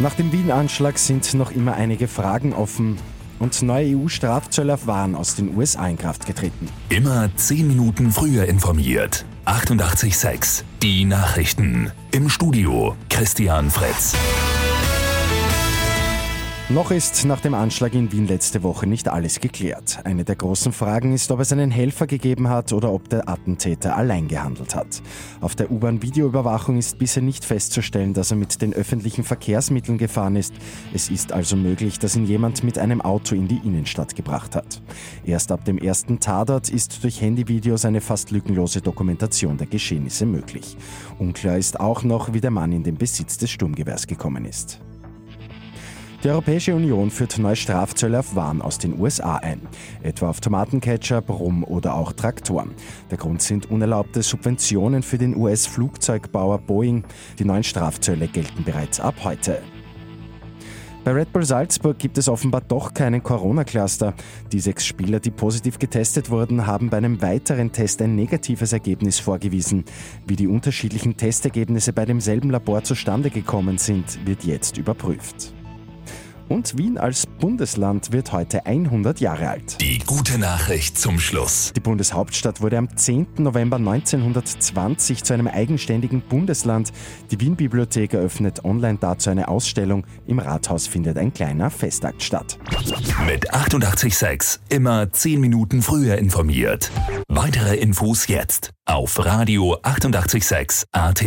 Nach dem Wien-Anschlag sind noch immer einige Fragen offen und neue EU-Strafzölle auf Waren aus den USA in Kraft getreten. Immer 10 Minuten früher informiert. 88.6 Die Nachrichten. Im Studio Christian Fritz. Noch ist nach dem Anschlag in Wien letzte Woche nicht alles geklärt. Eine der großen Fragen ist, ob es einen Helfer gegeben hat oder ob der Attentäter allein gehandelt hat. Auf der U-Bahn-Videoüberwachung ist bisher nicht festzustellen, dass er mit den öffentlichen Verkehrsmitteln gefahren ist. Es ist also möglich, dass ihn jemand mit einem Auto in die Innenstadt gebracht hat. Erst ab dem ersten Tatort ist durch Handyvideos eine fast lückenlose Dokumentation der Geschehnisse möglich. Unklar ist auch noch, wie der Mann in den Besitz des Sturmgewehrs gekommen ist. Die Europäische Union führt neue Strafzölle auf Waren aus den USA ein, etwa auf Tomatenketchup, Rum oder auch Traktoren. Der Grund sind unerlaubte Subventionen für den US-Flugzeugbauer Boeing. Die neuen Strafzölle gelten bereits ab heute. Bei Red Bull Salzburg gibt es offenbar doch keinen Corona-Cluster. Die sechs Spieler, die positiv getestet wurden, haben bei einem weiteren Test ein negatives Ergebnis vorgewiesen. Wie die unterschiedlichen Testergebnisse bei demselben Labor zustande gekommen sind, wird jetzt überprüft. Und Wien als Bundesland wird heute 100 Jahre alt. Die gute Nachricht zum Schluss. Die Bundeshauptstadt wurde am 10. November 1920 zu einem eigenständigen Bundesland. Die Wien-Bibliothek eröffnet online dazu eine Ausstellung. Im Rathaus findet ein kleiner Festakt statt. Mit 886 immer 10 Minuten früher informiert. Weitere Infos jetzt auf Radio 886 AT.